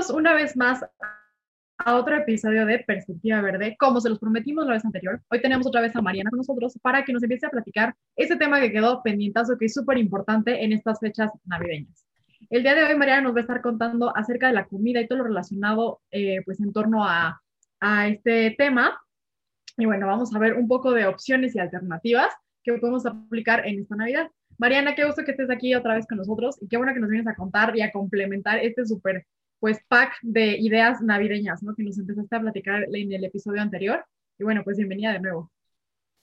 Bienvenidos una vez más a otro episodio de Perspectiva Verde. Como se los prometimos la vez anterior, hoy tenemos otra vez a Mariana con nosotros para que nos empiece a platicar ese tema que quedó pendientazo, que es súper importante en estas fechas navideñas. El día de hoy Mariana nos va a estar contando acerca de la comida y todo lo relacionado eh, pues en torno a, a este tema. Y bueno, vamos a ver un poco de opciones y alternativas que podemos aplicar en esta Navidad. Mariana, qué gusto que estés aquí otra vez con nosotros y qué bueno que nos vienes a contar y a complementar este súper pues pack de ideas navideñas, ¿no? Que nos empezaste a platicar en el episodio anterior. Y bueno, pues bienvenida de nuevo.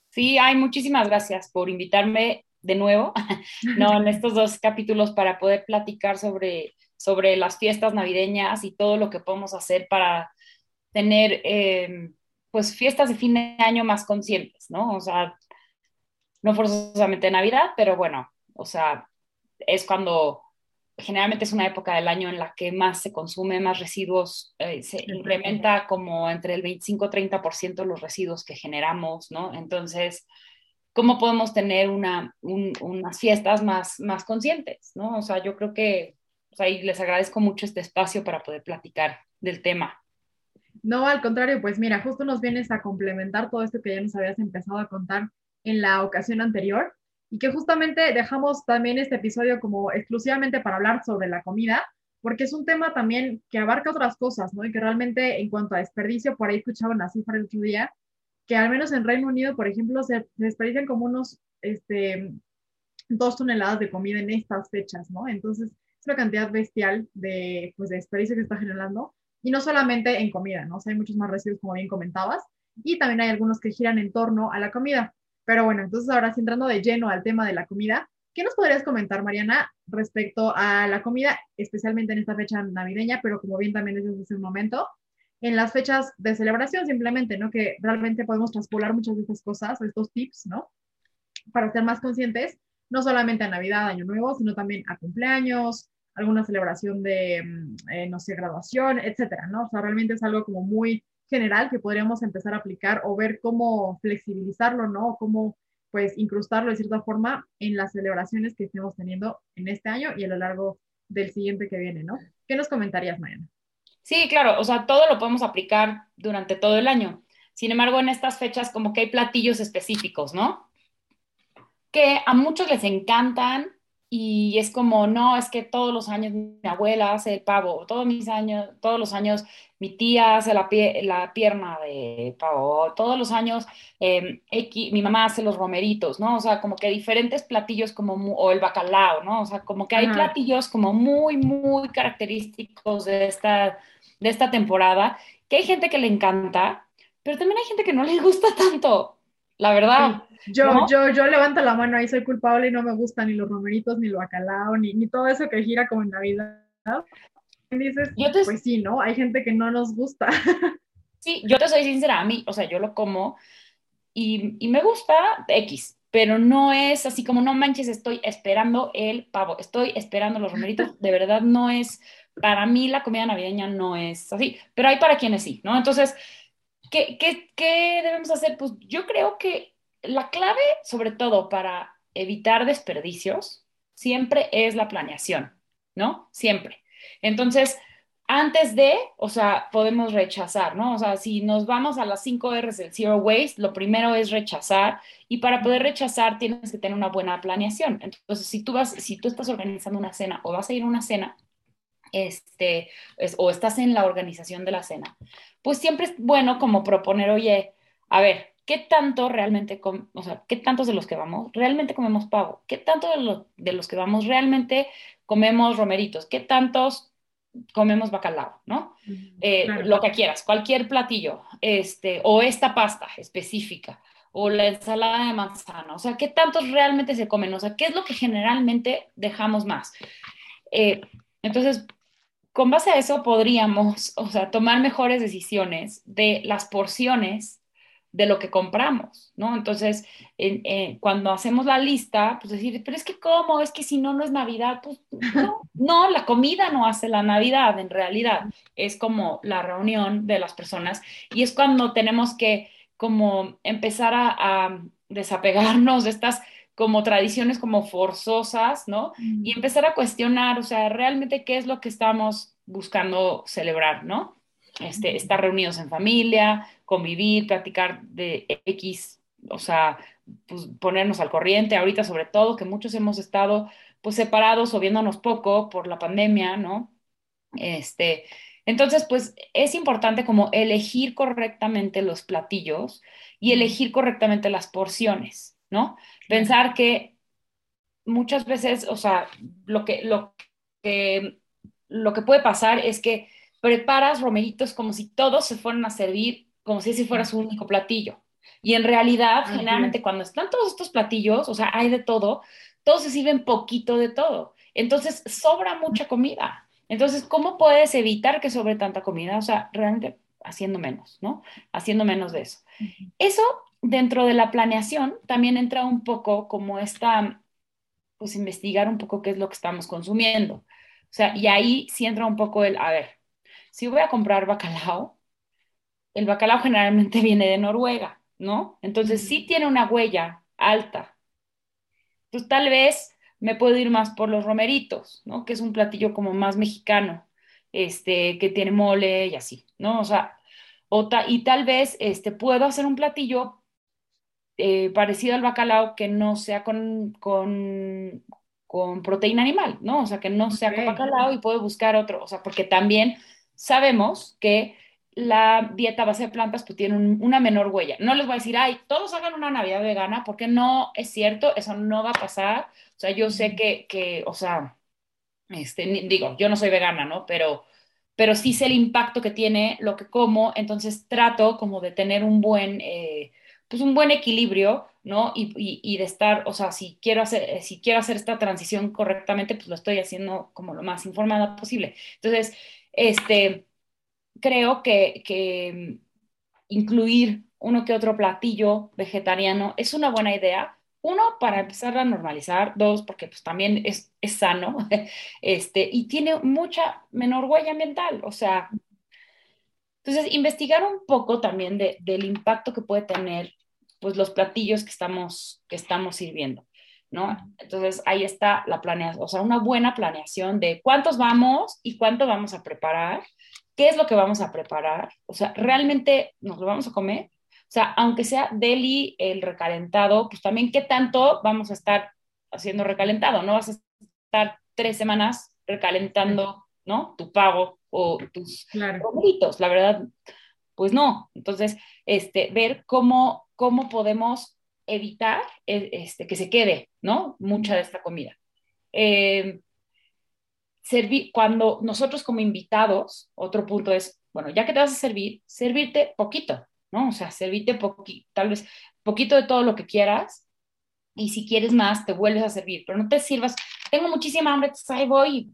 Sí, hay muchísimas gracias por invitarme de nuevo, no, en estos dos capítulos para poder platicar sobre, sobre las fiestas navideñas y todo lo que podemos hacer para tener, eh, pues, fiestas de fin de año más conscientes, ¿no? O sea, no forzosamente Navidad, pero bueno, o sea, es cuando generalmente es una época del año en la que más se consume, más residuos, eh, se incrementa como entre el 25-30% los residuos que generamos, ¿no? Entonces, ¿cómo podemos tener una, unas fiestas más, más conscientes, ¿no? O sea, yo creo que o sea, y les agradezco mucho este espacio para poder platicar del tema. No, al contrario, pues mira, justo nos vienes a complementar todo esto que ya nos habías empezado a contar en la ocasión anterior y que justamente dejamos también este episodio como exclusivamente para hablar sobre la comida, porque es un tema también que abarca otras cosas, ¿no? Y que realmente en cuanto a desperdicio, por ahí escuchaba una cifra el otro día, que al menos en Reino Unido, por ejemplo, se desperdician como unos, este, dos toneladas de comida en estas fechas, ¿no? Entonces, es una cantidad bestial de, pues, de desperdicio que está generando, y no solamente en comida, ¿no? O sea, hay muchos más residuos, como bien comentabas, y también hay algunos que giran en torno a la comida. Pero bueno, entonces ahora sí entrando de lleno al tema de la comida, ¿qué nos podrías comentar, Mariana, respecto a la comida, especialmente en esta fecha navideña, pero como bien también desde hace un momento, en las fechas de celebración simplemente, ¿no? Que realmente podemos traspolar muchas de estas cosas, estos tips, ¿no? Para ser más conscientes, no solamente a Navidad, Año Nuevo, sino también a cumpleaños, alguna celebración de, mm, eh, no sé, graduación, etcétera, ¿no? O sea, realmente es algo como muy general que podríamos empezar a aplicar o ver cómo flexibilizarlo, ¿no? O cómo pues incrustarlo de cierta forma en las celebraciones que estemos teniendo en este año y a lo largo del siguiente que viene, ¿no? ¿Qué nos comentarías, Mariana? Sí, claro, o sea, todo lo podemos aplicar durante todo el año. Sin embargo, en estas fechas como que hay platillos específicos, ¿no? Que a muchos les encantan y es como, no, es que todos los años mi abuela hace el pavo, todos mis años, todos los años mi tía hace la, la pierna de pavo, todos los años eh, mi mamá hace los romeritos, ¿no? O sea, como que diferentes platillos como, o el bacalao, ¿no? O sea, como que hay platillos como muy, muy característicos de esta, de esta temporada, que hay gente que le encanta, pero también hay gente que no le gusta tanto, la verdad. Yo, yo, yo levanto la mano ahí, soy culpable y no me gustan ni los romeritos, ni lo bacalao, ni, ni todo eso que gira como en Navidad. Dices, pues sí, ¿no? Hay gente que no nos gusta. Sí, yo te soy sincera, a mí, o sea, yo lo como y, y me gusta X, pero no es así como, no manches, estoy esperando el pavo, estoy esperando los romeritos, de verdad no es, para mí la comida navideña no es así, pero hay para quienes sí, ¿no? Entonces, ¿qué, debemos hacer? Pues yo creo que la clave, sobre todo para evitar desperdicios, siempre es la planeación, ¿no? Siempre. Entonces, antes de, o sea, podemos rechazar, ¿no? O sea, si nos vamos a las 5 R's del Zero Waste, lo primero es rechazar y para poder rechazar tienes que tener una buena planeación. Entonces, si tú vas, si tú estás organizando una cena o vas a ir a una cena, este, o estás en la organización de la cena, pues siempre es bueno como proponer, oye, a ver, ¿qué tanto realmente, o sea, qué tantos de los que vamos realmente comemos pavo? ¿Qué tanto de, de los que vamos realmente comemos romeritos? ¿Qué tantos comemos bacalao, ¿no? Eh, lo que quieras, cualquier platillo, este, o esta pasta específica, o la ensalada de manzana, o sea, ¿qué tantos realmente se comen? O sea, ¿qué es lo que generalmente dejamos más? Eh, entonces, con base a eso podríamos, o sea, tomar mejores decisiones de las porciones de lo que compramos, ¿no? Entonces, cuando hacemos la lista, pues decir, pero es que ¿cómo? Es que si no, no es Navidad, pues no, no, la comida no hace la Navidad, en realidad, es como la reunión de las personas y es cuando tenemos que como empezar a, desapegarnos de estas como tradiciones como forzosas, ¿no? Y empezar a cuestionar, o sea, realmente qué es lo que estamos buscando celebrar, ¿no? Este, estar reunidos en familia, convivir, platicar de X, o sea, pues ponernos al corriente, ahorita sobre todo que muchos hemos estado pues separados o viéndonos poco por la pandemia, ¿no? Este, entonces, pues es importante como elegir correctamente los platillos y elegir correctamente las porciones, ¿no? Pensar que muchas veces, o sea, lo que, lo que, lo que puede pasar es que preparas romeritos como si todos se fueran a servir, como si ese fuera su único platillo. Y en realidad, generalmente cuando están todos estos platillos, o sea, hay de todo, todos se sirven poquito de todo. Entonces, sobra mucha comida. Entonces, ¿cómo puedes evitar que sobre tanta comida? O sea, realmente haciendo menos, ¿no? Haciendo menos de eso. Eso, dentro de la planeación, también entra un poco como esta, pues investigar un poco qué es lo que estamos consumiendo. O sea, y ahí sí entra un poco el, a ver, si voy a comprar bacalao, el bacalao generalmente viene de Noruega, ¿no? Entonces sí tiene una huella alta. Pues tal vez me puedo ir más por los romeritos, ¿no? Que es un platillo como más mexicano, este, que tiene mole y así, ¿no? O sea, y tal vez este, puedo hacer un platillo eh, parecido al bacalao que no sea con, con, con, proteína animal, ¿no? O sea, que no sea con bacalao y puedo buscar otro, o sea, porque también sabemos que la dieta base de plantas pues tiene una menor huella. No les voy a decir, ay, todos hagan una Navidad vegana, porque no es cierto, eso no va a pasar. O sea, yo sé que, que o sea, este, digo, yo no soy vegana, ¿no? Pero, pero sí sé el impacto que tiene lo que como, entonces trato como de tener un buen, eh, pues un buen equilibrio, ¿no? Y, de estar, o sea, si quiero, hacer, si quiero hacer esta transición correctamente, pues lo estoy haciendo como lo más informada posible. Entonces, este creo que, incluir uno que otro platillo vegetariano es una buena idea. Uno, para empezar a normalizar. Dos, porque pues también es, sano. Este, y tiene mucha menor huella ambiental. O sea, entonces investigar un poco también del impacto que puede tener pues los platillos que estamos, que estamos sirviendo. ¿no? Entonces ahí está la planeación, o sea, una buena planeación de cuántos vamos y cuánto vamos a preparar qué es lo que vamos a preparar, o sea, realmente nos lo vamos a comer, o sea, aunque sea deli el recalentado, pues también qué tanto vamos a estar haciendo recalentado, no vas a estar tres semanas recalentando, ¿no? Tu pago o tus claro. la verdad, pues no. Entonces, este, ver cómo, cómo podemos evitar e, este, que se quede, ¿no? Mucha de esta comida. Eh, servir, cuando nosotros como invitados, otro punto es, bueno, ya que te vas a servir, servirte poquito, ¿no? O sea, servirte poquito, tal vez poquito de todo lo que quieras y si quieres más, te vuelves a servir, pero no te sirvas, tengo muchísima hambre, entonces ahí voy,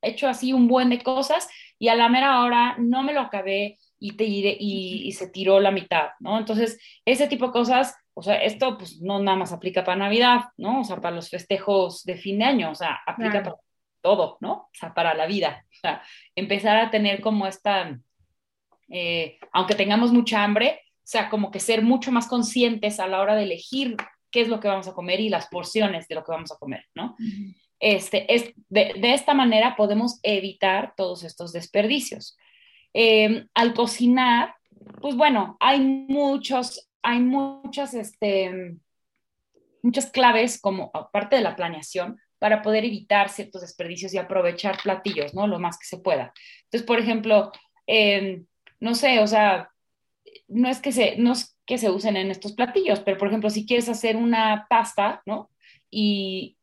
he hecho así un buen de cosas y a la mera hora no me lo acabé y, te, y, y se tiró la mitad, ¿no? Entonces, ese tipo de cosas, o sea, esto pues no nada más aplica para Navidad, ¿no? O sea, para los festejos de fin de año, o sea, aplica para todo, ¿no? O sea, para la vida. O sea, empezar a tener como esta, eh, aunque tengamos mucha hambre, o sea, como que ser mucho más conscientes a la hora de elegir qué es lo que vamos a comer y las porciones de lo que vamos a comer, ¿no? Este, es, de, esta manera podemos evitar todos estos desperdicios. Em, al cocinar, pues bueno, hay muchos, hay muchas, este, muchas claves como aparte de la planeación, para poder evitar ciertos desperdicios y aprovechar platillos, ¿no? Lo más que se pueda. Entonces, por ejemplo, em, no sé, o sea, no es que se, no es que se usen en estos platillos, pero por ejemplo, si quieres hacer una pasta, ¿no? Y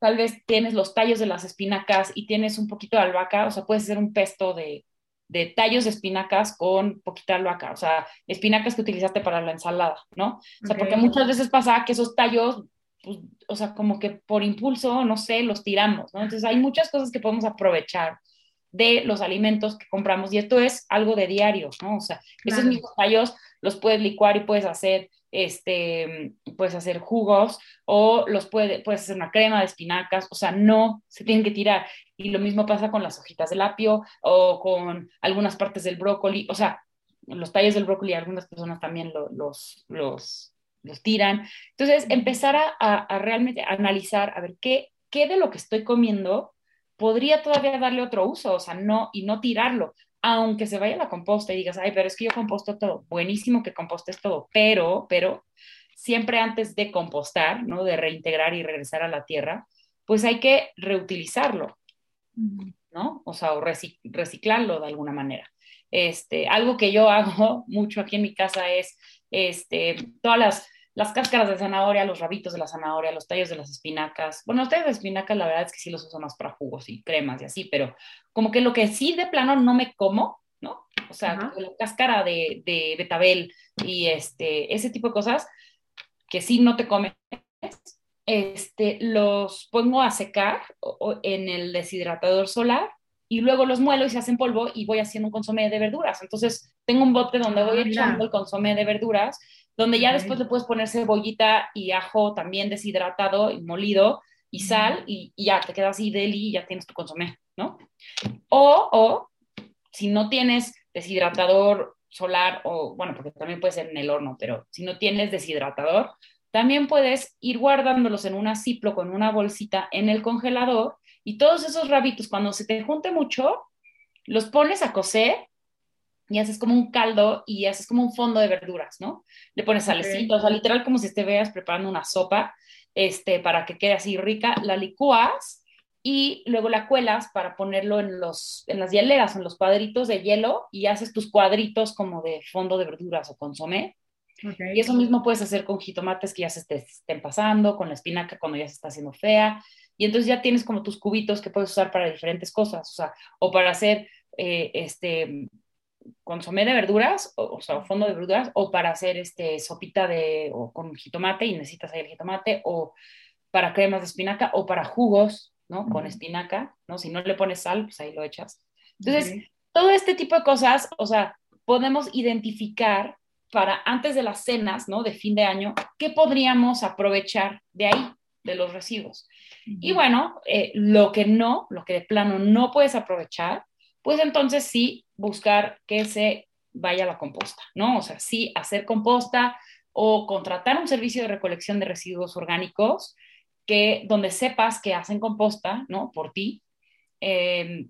tal vez tienes los tallos de las espinacas y tienes un poquito de albahaca, o sea, puedes hacer un pesto de, de tallos de espinacas con poquita albahaca, o sea, espinacas que utilizaste para la ensalada, ¿no? O sea, porque muchas veces pasa que esos tallos pues, o sea, como que por impulso, no sé, los tiramos, ¿no? Entonces hay muchas cosas que podemos aprovechar de los alimentos que compramos y esto es algo de diario, ¿no? O sea, esos mismos tallos los puedes licuar y puedes hacer, este, puedes hacer jugos o los puede, puedes hacer una crema de espinacas, o sea, no se tienen que tirar. Y lo mismo pasa con las hojitas del apio o con algunas partes del brócoli, o sea, los tallos del brócoli algunas personas también los, los los tiran. Entonces, empezar a, realmente analizar, a ver, ¿qué, ¿qué de lo que estoy comiendo podría todavía darle otro uso, o sea, no, y no tirarlo, aunque se vaya a la composta y digas, ay, pero es que yo composto todo, buenísimo que compostes todo, pero, pero, siempre antes de compostar, ¿no? De reintegrar y regresar a la tierra, pues hay que reutilizarlo, ¿no? O sea, o reciclarlo de alguna manera. Este, algo que yo hago mucho aquí en mi casa es, este, todas las las cáscaras de zanahoria, los rabitos de la zanahoria, los tallos de las espinacas. Bueno, los tallos de espinacas la verdad es que sí los uso más para jugos y cremas y así, pero como que lo que sí de plano no me como, ¿no? O sea, la cáscara de, de, betabel y este, ese tipo de cosas que sí no te comes, este, los pongo a secar en el deshidratador solar y luego los muelo y se hacen polvo y voy haciendo un consomé de verduras. Entonces, tengo un bote donde voy ah, echando el consomé de verduras donde ya después le puedes poner cebollita y ajo también deshidratado y molido y sal y, ya te queda así deli y ya tienes tu consomé, ¿no? O, o si no tienes deshidratador solar o, bueno, porque también puede ser en el horno, pero si no tienes deshidratador, también puedes ir guardándolos en una ciplo con una bolsita en el congelador y todos esos rabitos, cuando se te junte mucho, los pones a cocer y haces como un caldo y haces como un fondo de verduras, ¿no? Le pones salecito, o sea, literal como si te veas preparando una sopa, este, para que quede así rica, la licúas y luego la cuelas para ponerlo en, los, en las hieleras, en los cuadritos de hielo y haces tus cuadritos como de fondo de verduras o consomé. Y eso mismo puedes hacer con jitomates que ya se estén pasando, con la espinaca cuando ya se está haciendo fea. Y entonces ya tienes como tus cubitos que puedes usar para diferentes cosas, o sea, o para hacer eh, este, consomé de verduras, o, sea, fondo de verduras, o para hacer este sopita de, o con jitomate y necesitas ahí el jitomate, o para cremas de espinaca, o para jugos, ¿no? Con espinaca, ¿no? Si no le pones sal, pues ahí lo echas. Entonces, todo este tipo de cosas, o sea, podemos identificar para antes de las cenas, ¿no? De fin de año, ¿qué podríamos aprovechar de ahí, de los residuos? Y bueno, eh, lo que no, lo que de plano no puedes aprovechar, pues entonces sí buscar que se vaya a la composta, ¿no? O sea, sí hacer composta o contratar un servicio de recolección de residuos orgánicos que donde sepas que hacen composta, ¿no? Por ti. Em,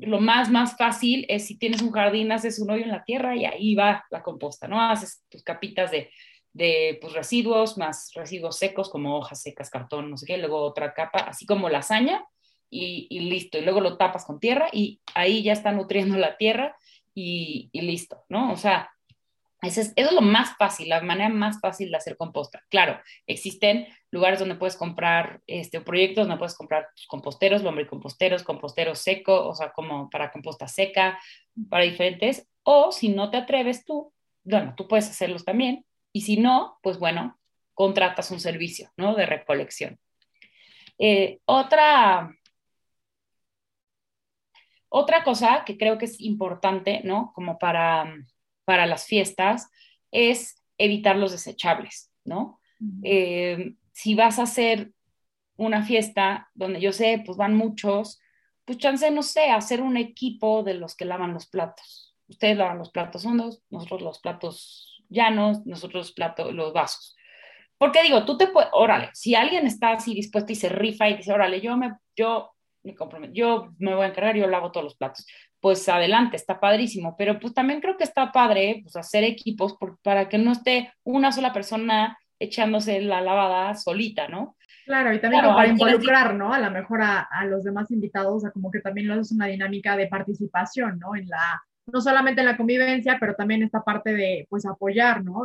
lo más, más fácil es si tienes un jardín, haces un hoyo en la tierra y ahí va la composta, ¿no? Haces tus capitas de, de pues, residuos, más residuos secos como hojas secas, cartón, no sé qué, luego otra capa, así como lasaña, y, listo. Y luego lo tapas con tierra y ahí ya está nutriendo la tierra y, listo, ¿no? O sea, eso es, lo más fácil, la manera más fácil de hacer composta. Claro, existen lugares donde puedes comprar, este, proyectos donde puedes comprar composteros, lombricomposteros, composteros seco, o sea, como para composta seca, para diferentes. O si no te atreves tú, bueno, tú puedes hacerlos también. Y si no, pues bueno, contratas un servicio, ¿no? De recolección. Eh, otra, otra cosa que creo que es importante, ¿no? Como para, para las fiestas, es evitar los desechables, ¿no? Eh, si vas a hacer una fiesta donde yo sé, pues van muchos, pues chance, no sé, hacer un equipo de los que lavan los platos. Ustedes lavan los platos hondos, nosotros los platos llanos, nosotros los, platos, los vasos. Porque digo, tú te puedes, órale, si alguien está así dispuesto y se rifa y dice, órale, yo me, yo yo me voy a encargar, yo lavo todos los platos. Pues adelante, está padrísimo, pero pues también creo que está padre pues hacer equipos para que no esté una sola persona echándose la lavada solita, ¿no? Claro, y también para involucrar, ¿no? A lo mejor a, los demás invitados, o sea, como que también lo haces una dinámica de participación, ¿no? En la, no solamente en la convivencia, pero también esta parte de, pues, apoyar, ¿no?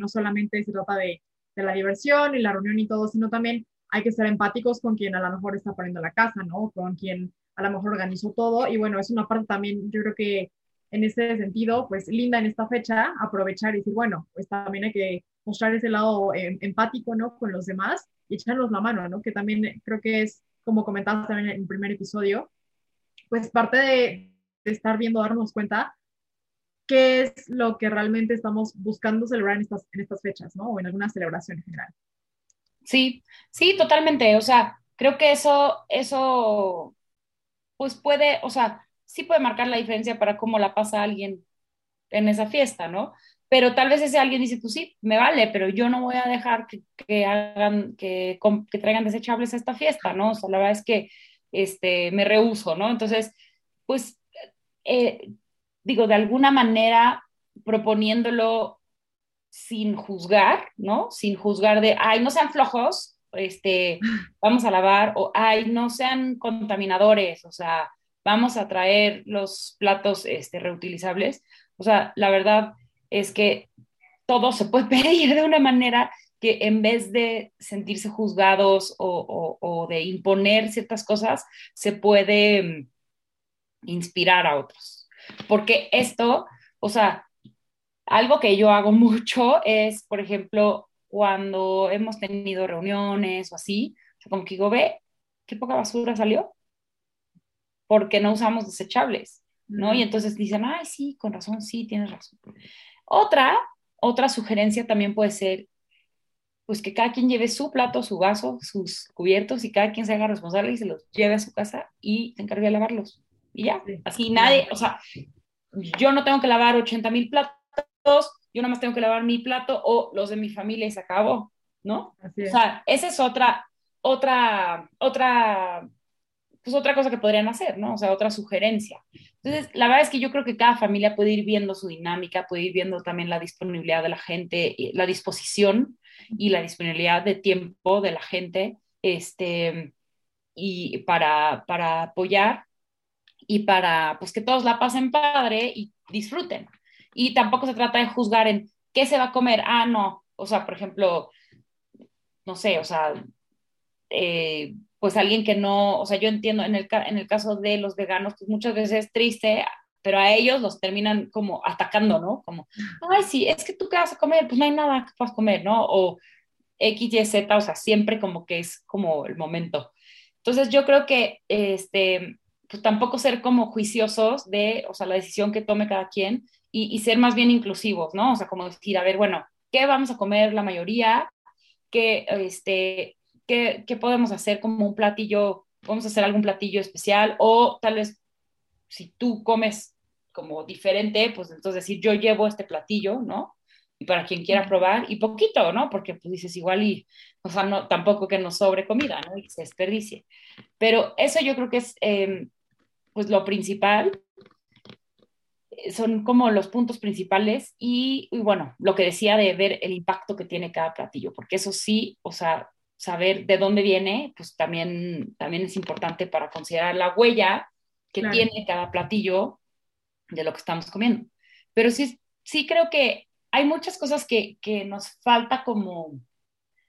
no solamente se trata de, de la diversión y la reunión y todo, sino también hay que ser empáticos con quien a lo mejor está poniendo la casa, ¿no? Con quien a lo mejor organizó todo. Y bueno, es una parte también, yo creo que en ese sentido, pues linda en esta fecha, aprovechar y decir, bueno, pues también hay que mostrar ese lado em, empático, ¿no? Con los demás y echarnos la mano, ¿no? Que también creo que es, como comentabas también en el primer episodio, pues parte de, de estar viendo, darnos cuenta qué es lo que realmente estamos buscando celebrar en estas, en estas fechas, ¿no? O en alguna celebración en general. Sí, sí, totalmente. O sea, creo que eso, eso, pues puede, o sea, sí puede marcar la diferencia para cómo la pasa alguien en esa fiesta, ¿no? Pero tal vez ese alguien dice, pues sí, me vale, pero yo no voy a dejar que, hagan, que, traigan desechables a esta fiesta, ¿no? O sea, la verdad es que este, me rehuso, ¿no? Entonces, pues, eh, digo, de alguna manera proponiéndolo sin juzgar, ¿no? Sin juzgar de, ay, no sean flojos, este, vamos a lavar, o ay, no sean contaminadores, o sea, vamos a traer los platos este, reutilizables. O sea, la verdad es que todo se puede pedir de una manera que en vez de sentirse juzgados o, de imponer ciertas cosas, se puede mm, inspirar a otros. Porque esto, o sea, algo que yo hago mucho es, por ejemplo, cuando hemos tenido reuniones o así, como que digo, ve, qué poca basura salió, porque no usamos desechables, ¿no? Y entonces dicen, ay, sí, con razón, sí, tienes razón. Otra, otra sugerencia también puede ser, pues que cada quien lleve su plato, su vaso, sus cubiertos y cada quien se haga responsable y se los lleve a su casa y se encargue de lavarlos. Y ya, así nadie, o sea, yo no tengo que lavar 80 mil platos, yo nada más tengo que lavar mi plato o los de mi familia y se acabó, ¿no? O sea, esa es otra, otra, otra, pues otra cosa que podrían hacer, ¿no? O sea, otra sugerencia. Entonces, la verdad es que yo creo que cada familia puede ir viendo su dinámica, puede ir viendo también la disponibilidad de la gente, la disposición y la disponibilidad de tiempo de la gente, este, y para, para apoyar y para, pues, que todos la pasen padre y disfruten. Y tampoco se trata de juzgar en qué se va a comer. Ah, no. O sea, por ejemplo, no sé, o sea, eh, pues alguien que no, o sea, yo entiendo en el, en el caso de los veganos, pues muchas veces es triste, pero a ellos los terminan como atacando, ¿no? Como, ay, sí, es que tú qué vas a comer, pues no hay nada que puedas comer, ¿no? O X, Y, Z, o sea, siempre como que es como el momento. Entonces yo creo que, este, pues tampoco ser como juiciosos de, o sea, la decisión que tome cada quien, y, ser más bien inclusivos, ¿no? O sea, como decir, a ver, bueno, ¿qué vamos a comer la mayoría? ¿Qué, este, qué, qué podemos hacer como un platillo? ¿Vamos a hacer algún platillo especial? O tal vez, si tú comes como diferente, pues entonces decir, yo llevo este platillo, ¿no? Y para quien quiera probar, y poquito, ¿no? Porque pues dices igual y, o sea, no, tampoco que nos sobre comida, ¿no? Y se desperdicie. Pero eso yo creo que es, em, pues, lo principal son como los puntos principales y, bueno, lo que decía de ver el impacto que tiene cada platillo, porque eso sí, o sea, saber de dónde viene, pues también, también es importante para considerar la huella que tiene cada platillo de lo que estamos comiendo. Pero sí, sí creo que hay muchas cosas que, que nos falta como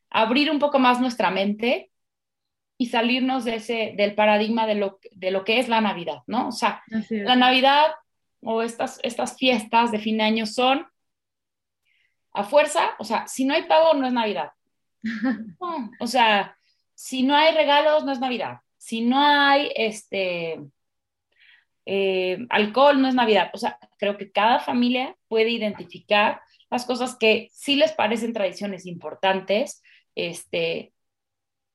abrir un poco más nuestra mente y salirnos de ese, del paradigma de lo, de lo que es la Navidad, ¿no? O sea, la Navidad o estas, estas fiestas de fin de año son a fuerza, o sea, si no hay pago no es Navidad. o sea, si no hay regalos no es Navidad. Si no hay este eh, alcohol no es Navidad. O sea, creo que cada familia puede identificar las cosas que sí les parecen tradiciones importantes, este,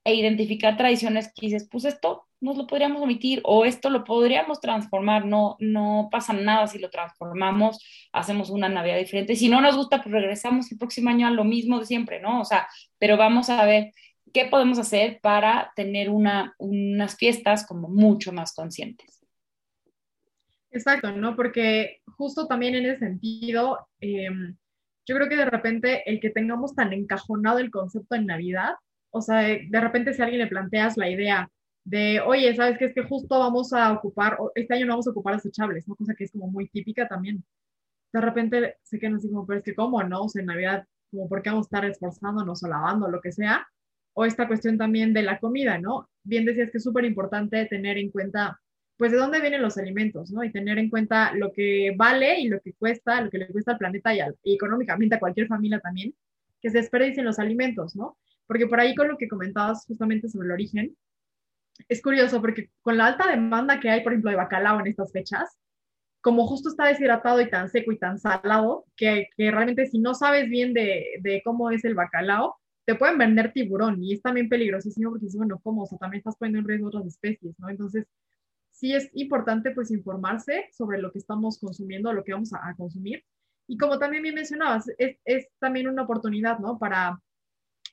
e identificar tradiciones que dices, pues esto nos lo podríamos omitir o esto lo podríamos transformar, no, no pasa nada si lo transformamos, hacemos una Navidad diferente. Si no nos gusta, pues regresamos el próximo año a lo mismo de siempre, ¿no? O sea, pero vamos a ver qué podemos hacer para tener una, unas fiestas como mucho más conscientes. Exacto, ¿no? Porque justo también en ese sentido, em, yo creo que de repente el que tengamos tan encajonado el concepto en Navidad, o sea, de repente si alguien le planteas la idea de, oye, ¿sabes qué? Es que justo vamos a ocupar, este año no vamos a ocupar desechables, ¿no? Cosa que es como muy típica también. De repente se quedan así como, pero es que ¿cómo, no? O sea, en Navidad, como, ¿por qué vamos a estar esforzándonos o lavando, lo que sea? O esta cuestión también de la comida, ¿no? Bien decías que es súper importante tener en cuenta, pues, de dónde vienen los alimentos, ¿no? Y tener en cuenta lo que vale y lo que cuesta, lo que le cuesta al planeta y, y económicamente a cualquier familia también, que se desperdicien los alimentos, ¿no? Porque por ahí con lo que comentabas justamente sobre el origen, es curioso porque con la alta demanda que hay, por ejemplo, de bacalao en estas fechas, como justo está deshidratado y tan seco y tan salado, que, que realmente si no sabes bien de, de, cómo es el bacalao, te pueden vender tiburón y es también peligrosísimo porque dices, bueno, ¿cómo? O sea, también estás poniendo en riesgo otras especies, ¿no? Entonces, sí es importante pues informarse sobre lo que estamos consumiendo, lo que vamos a, a consumir. Y como también bien mencionabas, es, es también una oportunidad, ¿no? Para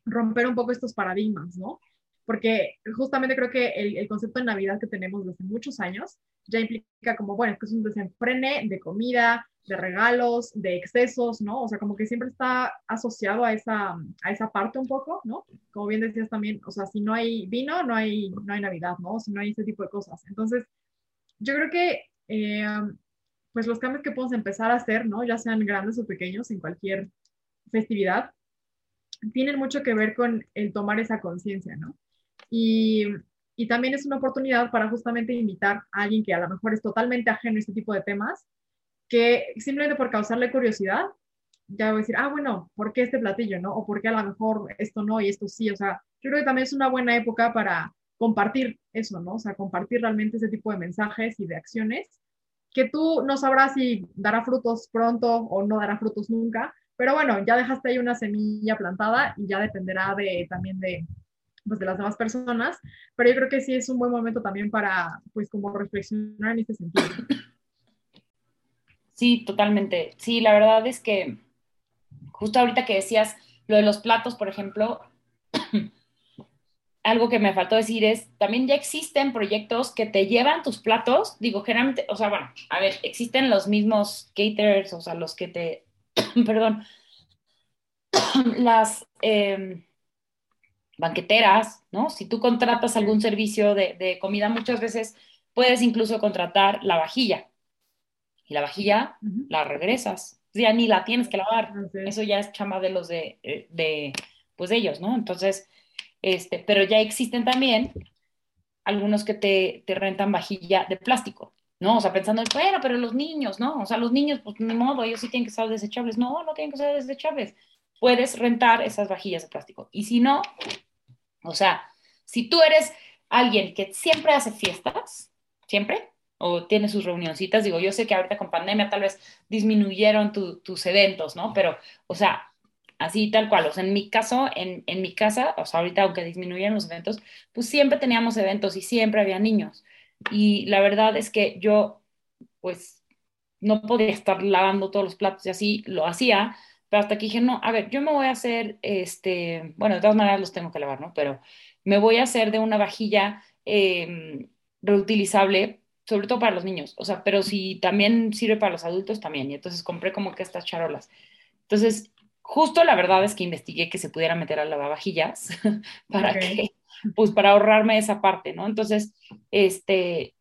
romper un poco estos paradigmas, ¿no? Porque justamente creo que el, concepto de Navidad que tenemos desde muchos años ya implica como, bueno, que es un desenfrene de comida, de regalos, de excesos, ¿no? O sea, como que siempre está asociado a esa, a esa parte un poco, ¿no? Como bien decías también, o sea, si no hay vino, no hay, no hay Navidad, ¿no? Si no hay ese tipo de cosas. Entonces, yo creo que, eh, pues los cambios que podemos empezar a hacer, ¿no? Ya sean grandes o pequeños en cualquier festividad, tienen mucho que ver con el tomar esa conciencia, ¿no? Y, y también es una oportunidad para justamente invitar a alguien que a lo mejor es totalmente ajeno a este tipo de temas, que simplemente por causarle curiosidad, ya voy a decir, ah, bueno, ¿por qué este platillo, no? O por qué a lo mejor esto no y esto sí, o sea, yo creo que también es una buena época para compartir eso, ¿no? O sea, compartir realmente ese tipo de mensajes y de acciones que tú no sabrás si dará frutos pronto o no dará frutos nunca, pero bueno, ya dejaste ahí una semilla plantada y ya dependerá de, también de, pues, de las demás personas, pero yo creo que sí es un buen momento también para, pues, como reflexionar en este sentido. Sí, totalmente. Sí, la verdad es que justo ahorita que decías lo de los platos, por ejemplo, algo que me faltó decir es, también ya existen proyectos que te llevan tus platos, digo, generalmente, o sea, bueno, a ver, existen los mismos caterers, o sea, los que te, perdón, las em, banqueteras, ¿no? Si tú contratas algún servicio de, de comida, muchas veces puedes incluso contratar la vajilla y la vajilla la regresas. Ya ni la tienes que lavar. Eso ya es chama de los de, eh, de, pues de ellos, ¿no? Entonces, este, pero ya existen también algunos que te, te rentan vajilla de plástico, ¿no? O sea, pensando, bueno, pero los niños, ¿no? O sea, los niños, pues ni modo, ellos sí tienen que ser desechables. No, no tienen que ser desechables. Puedes rentar esas vajillas de plástico. Y si no, o sea, si tú eres alguien que siempre hace fiestas, siempre, o tiene sus reunioncitas. Digo, yo sé que ahorita con pandemia tal vez disminuyeron tus eventos, ¿no? Pero, o sea, así tal cual. O sea, en mi caso, en, en mi casa, o sea, ahorita aunque disminuyeron los eventos, pues siempre teníamos eventos y siempre había niños. Y la verdad es que yo, pues, no podía estar lavando todos los platos y así lo hacía, pero hasta que dije, no, a ver, yo me voy a hacer, este, bueno, de todas maneras los tengo que lavar, ¿no? Pero me voy a hacer de una vajilla eh, reutilizable sobre todo para los niños, o sea, pero si también sirve para los adultos, también. Y entonces compré como que estas charolas. Entonces, justo la verdad es que investigué que se pudiera meter al lavavajillas para que, pues para ahorrarme esa parte, ¿no? Entonces, este,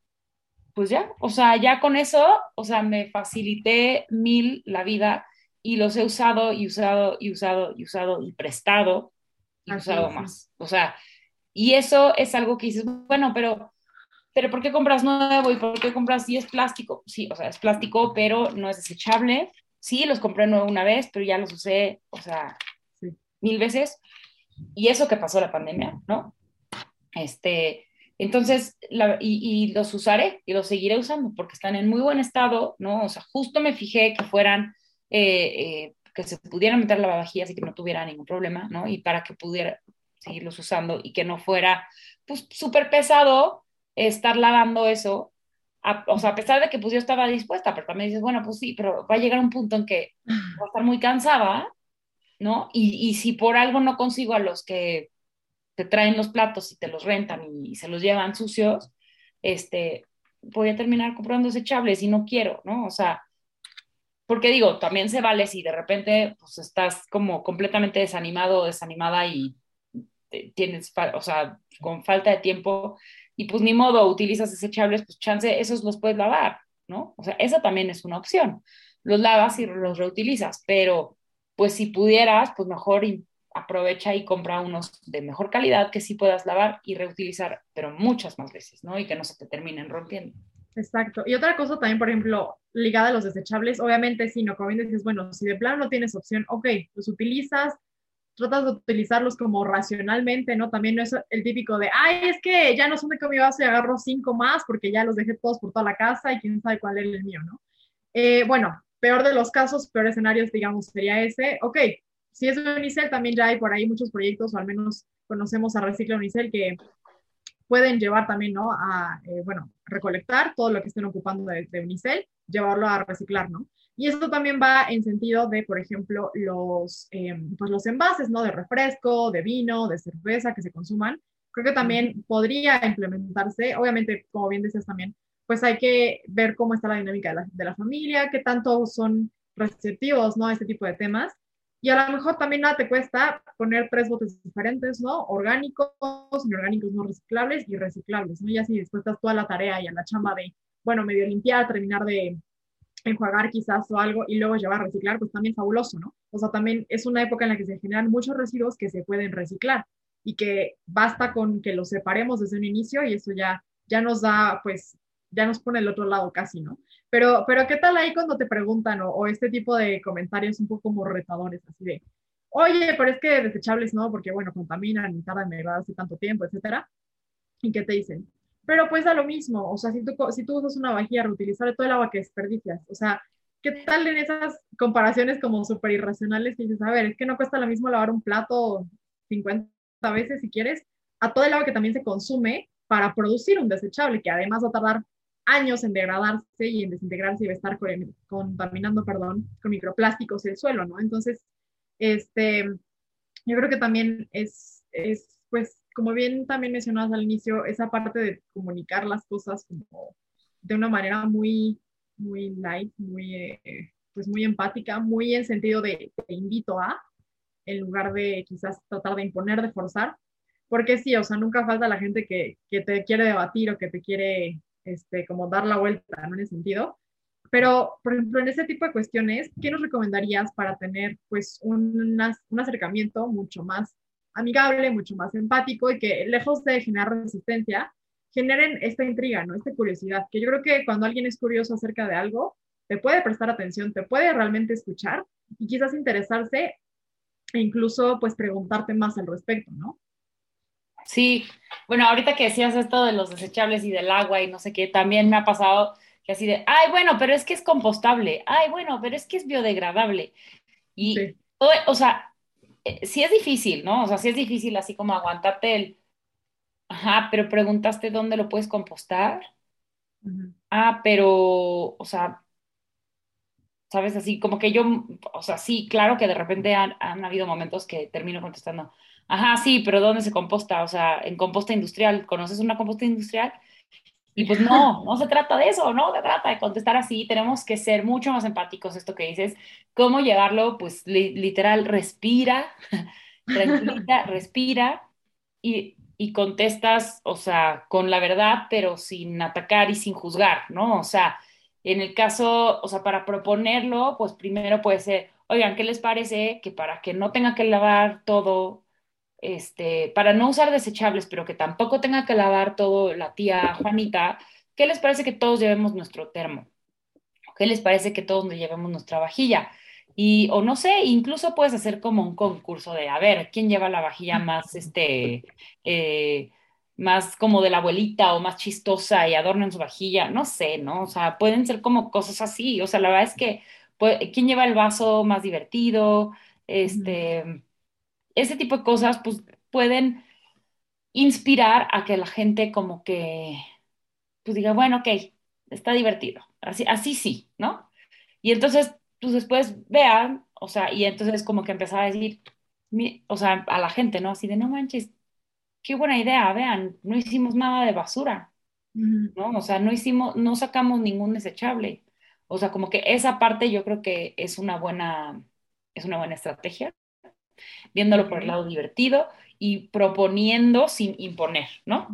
pues ya, o sea, ya con eso, o sea, me facilité mil la vida y los he usado y usado y usado y usado y prestado y usado más. O sea, y eso es algo que dices, bueno, pero pero ¿por qué compras nuevo y por qué compras si es plástico? Sí, o sea, es plástico, pero no es desechable. Sí, los compré nuevo una vez, pero ya los usé, o sea, mil veces. Y eso que pasó la pandemia, ¿no? Este, entonces, y, los usaré y los seguiré usando porque están en muy buen estado, ¿no? O sea, justo me fijé que fueran, eh, eh, que se pudieran meter la lavavajillas y que no tuviera ningún problema, ¿no? Y para que pudiera seguirlos usando y que no fuera, pues, súper pesado estar lavando eso, o sea, a pesar de que pues yo estaba dispuesta, pero también dices, bueno, pues sí, pero va a llegar un punto en que va a estar muy cansada, ¿no? Y, y si por algo no consigo a los que te traen los platos y te los rentan y, se los llevan sucios, este, voy a terminar comprando desechables y no quiero, ¿no? O sea, porque digo, también se vale si de repente pues estás como completamente desanimado o desanimada y tienes, o sea, con falta de tiempo y pues ni modo, utilizas desechables, pues chance, esos los puedes lavar, ¿no? O sea, esa también es una opción. Los lavas y los reutilizas, pero pues si pudieras, pues mejor aprovecha y compra unos de mejor calidad que sí puedas lavar y reutilizar, pero muchas más veces, ¿no? Y que no se te terminen rompiendo. Exacto. Y otra cosa también, por ejemplo, ligada a los desechables, obviamente, si no, como bien dices, bueno, si de plano no tienes opción, ok, los utilizas, tratas de utilizarlos como racionalmente, ¿no? También no es el típico de, ay, es que ya no son de comida mi base y agarro cinco más porque ya los dejé todos por toda la casa y quién sabe cuál es el mío, ¿no? Eh, bueno, peor de los casos, peor escenarios, digamos, sería ese. Ok, si es Unicel, también ya hay por ahí muchos proyectos, o al menos conocemos a Recicla Unicel, que pueden llevar también, ¿no? A, eh, bueno, recolectar todo lo que estén ocupando de, de Unicel, llevarlo a reciclar, ¿no? Y esto también va en sentido de, por ejemplo, los, em, pues los envases, ¿no? De refresco, de vino, de cerveza que se consuman. creo que también podría implementarse, obviamente, como bien dices también, pues hay que ver cómo está la dinámica de la, de la familia, qué tanto son receptivos, ¿no? A este tipo de temas. Y a lo mejor también nada te cuesta poner tres botes diferentes, ¿no? Orgánicos, inorgánicos no reciclables y reciclables, ¿no? Y así después estás toda la tarea y a la chamba de, bueno, medio limpiar, terminar de enjuagar quizás o algo y luego llevar a reciclar, pues también fabuloso, ¿no? O sea, también es una época en la que se generan muchos residuos que se pueden reciclar y que basta con que los separemos desde un inicio y eso ya, ya nos da, pues, ya nos pone el otro lado casi, ¿no? Pero, pero ¿qué tal ahí cuando te preguntan o, este tipo de comentarios un poco como retadores, así de, oye, pero es que desechables no, porque bueno, contaminan y tardan en hace tanto tiempo, etcétera? ¿Y qué te dicen? Pero pues da lo mismo, o sea, si tú, si tú usas una vajilla reutilizable, todo el agua que desperdicias, o sea, ¿qué tal en esas comparaciones como súper irracionales y dices, a ver, es que no cuesta lo mismo lavar un plato 50 veces si quieres, a todo el agua que también se consume para producir un desechable, que además va a tardar años en degradarse y en desintegrarse y va a estar contaminando, perdón, con microplásticos el suelo, ¿no? Entonces, este, yo creo que también es, es, pues, como bien también mencionabas al inicio, esa parte de comunicar las cosas como de una manera muy, muy light, muy, eh, pues muy empática, muy en sentido de te invito a, en lugar de quizás tratar de imponer, de forzar, porque sí, o sea, nunca falta la gente que, que te quiere debatir o que te quiere este, como dar la vuelta, ¿no? En ese sentido. Pero, por ejemplo, en ese tipo de cuestiones, ¿qué nos recomendarías para tener, pues, un, un acercamiento mucho más amigable, mucho más empático y que, lejos de generar resistencia, generen esta intriga, ¿no? Esta curiosidad, que yo creo que cuando alguien es curioso acerca de algo, te puede prestar atención, te puede realmente escuchar y quizás interesarse e incluso, pues, preguntarte más al respecto, ¿no? Sí, bueno, ahorita que decías esto de los desechables y del agua y no sé qué, también me ha pasado que así de, ay, bueno, pero es que es compostable, ay, bueno, pero es que es biodegradable. Y, o, sea, eh, sí es difícil, ¿no? O sea, sí es difícil así como aguantarte el, ajá, pero preguntaste dónde lo puedes compostar. Ah, pero, o sea, sabes, así como que yo, o sea, sí, claro que de repente han, han habido momentos que termino contestando, Ajá, sí, pero ¿dónde se composta? O sea, en composta industrial. ¿Conoces una composta industrial? Y pues no, no se trata de eso, no se trata de contestar así. Tenemos que ser mucho más empáticos, esto que dices. ¿Cómo llevarlo? Pues literal, respira, tranquila, respira y, y contestas, o sea, con la verdad, pero sin atacar y sin juzgar, ¿no? O sea, en el caso, o sea, para proponerlo, pues primero puede ser, oigan, ¿qué les parece que para que no tenga que lavar todo este, para no usar desechables, pero que tampoco tenga que lavar todo la tía Juanita, ¿qué les parece que todos llevemos nuestro termo? ¿Qué les parece que todos llevemos nuestra vajilla? Y, o no sé, incluso puedes hacer como un concurso de, a ver, ¿quién lleva la vajilla más, este, eh, más como de la abuelita o más chistosa y adornan su vajilla? No sé, ¿no? O sea, pueden ser como cosas así. O sea, la verdad es que, ¿quién lleva el vaso más divertido? Este ese tipo de cosas pues pueden inspirar a que la gente como que pues diga, bueno, ok, está divertido, así, así sí, ¿no? Y entonces, pues después vean, o sea, y entonces como que empezar a decir, o sea, a la gente, ¿no? Así de, no manches, qué buena idea, vean, no hicimos nada de basura, ¿no? O sea, no hicimos, no sacamos ningún desechable. O sea, como que esa parte yo creo que es una buena, es una buena estrategia viéndolo por el lado divertido y proponiendo sin imponer, ¿no?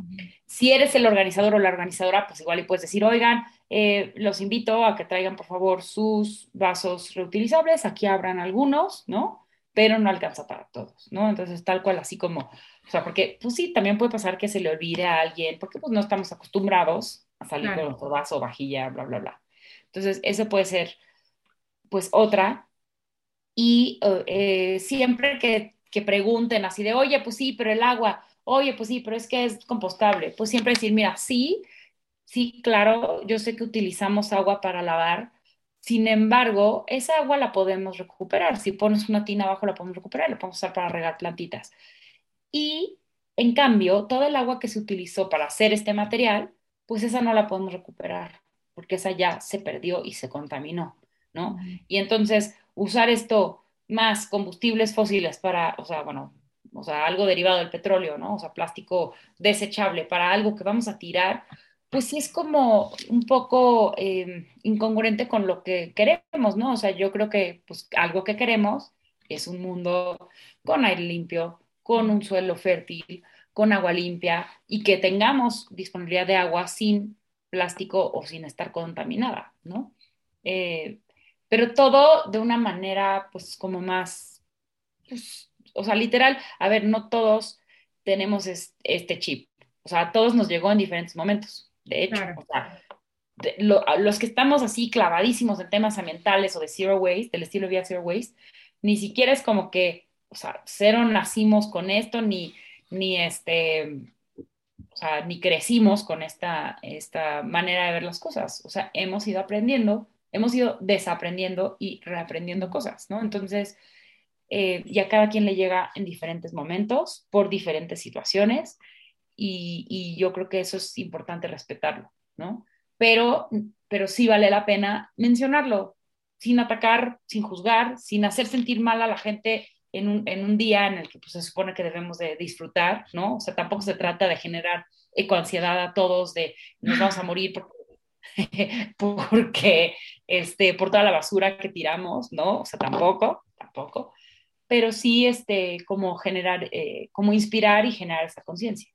Si eres el organizador o la organizadora, pues igual y puedes decir, oigan, eh, los invito a que traigan por favor sus vasos reutilizables, aquí habrán algunos, ¿no? Pero no alcanza para todos, ¿no? Entonces, tal cual, así como, o sea, porque, pues sí, también puede pasar que se le olvide a alguien, porque pues no estamos acostumbrados a salir con nuestro vaso, vajilla, bla, bla, bla. Entonces, eso puede ser, pues, otra y eh, siempre que, que, pregunten así de, oye, pues sí, pero el agua, oye, pues sí, pero es que es compostable, pues siempre decir, mira, sí, sí, claro, yo sé que utilizamos agua para lavar, sin embargo, esa agua la podemos recuperar. Si pones una tina abajo, la podemos recuperar, la podemos usar para regar plantitas. Y, en cambio, toda el agua que se utilizó para hacer este material, pues esa no la podemos recuperar, porque esa ya se perdió y se contaminó, ¿no? Y entonces, usar esto más combustibles fósiles para, o sea, bueno, o sea, algo derivado del petróleo, ¿no? O sea, plástico desechable para algo que vamos a tirar, pues sí es como un poco eh, incongruente con lo que queremos, ¿no? O sea, yo creo que pues algo que queremos es un mundo con aire limpio, con un suelo fértil, con agua limpia y que tengamos disponibilidad de agua sin plástico o sin estar contaminada, ¿no? Eh, pero todo de una manera, pues, como más, pues, o sea, literal, a ver, no todos tenemos este chip, o sea, todos nos llegó en diferentes momentos, de hecho, o sea, los que estamos así clavadísimos en temas ambientales o de zero waste, del estilo de vida zero waste, ni siquiera es como que, o sea, cero nacimos con esto, ni, ni este, o sea, ni crecimos con esta, esta manera de ver las cosas, o sea, hemos ido aprendiendo, hemos ido desaprendiendo y reaprendiendo cosas, ¿no? Entonces, eh, y a cada quien le llega en diferentes momentos, por diferentes situaciones, y, yo creo que eso es importante respetarlo, ¿no? Pero, pero sí vale la pena mencionarlo, sin atacar, sin juzgar, sin hacer sentir mal a la gente en un, en un día en el que pues, se supone que debemos de disfrutar, ¿no? O sea, tampoco se trata de generar ecoansiedad a todos, de nos vamos a morir porque, porque este, por toda la basura que tiramos, ¿no? O sea, tampoco, tampoco, pero sí este, como generar, eh, como inspirar y generar esa conciencia.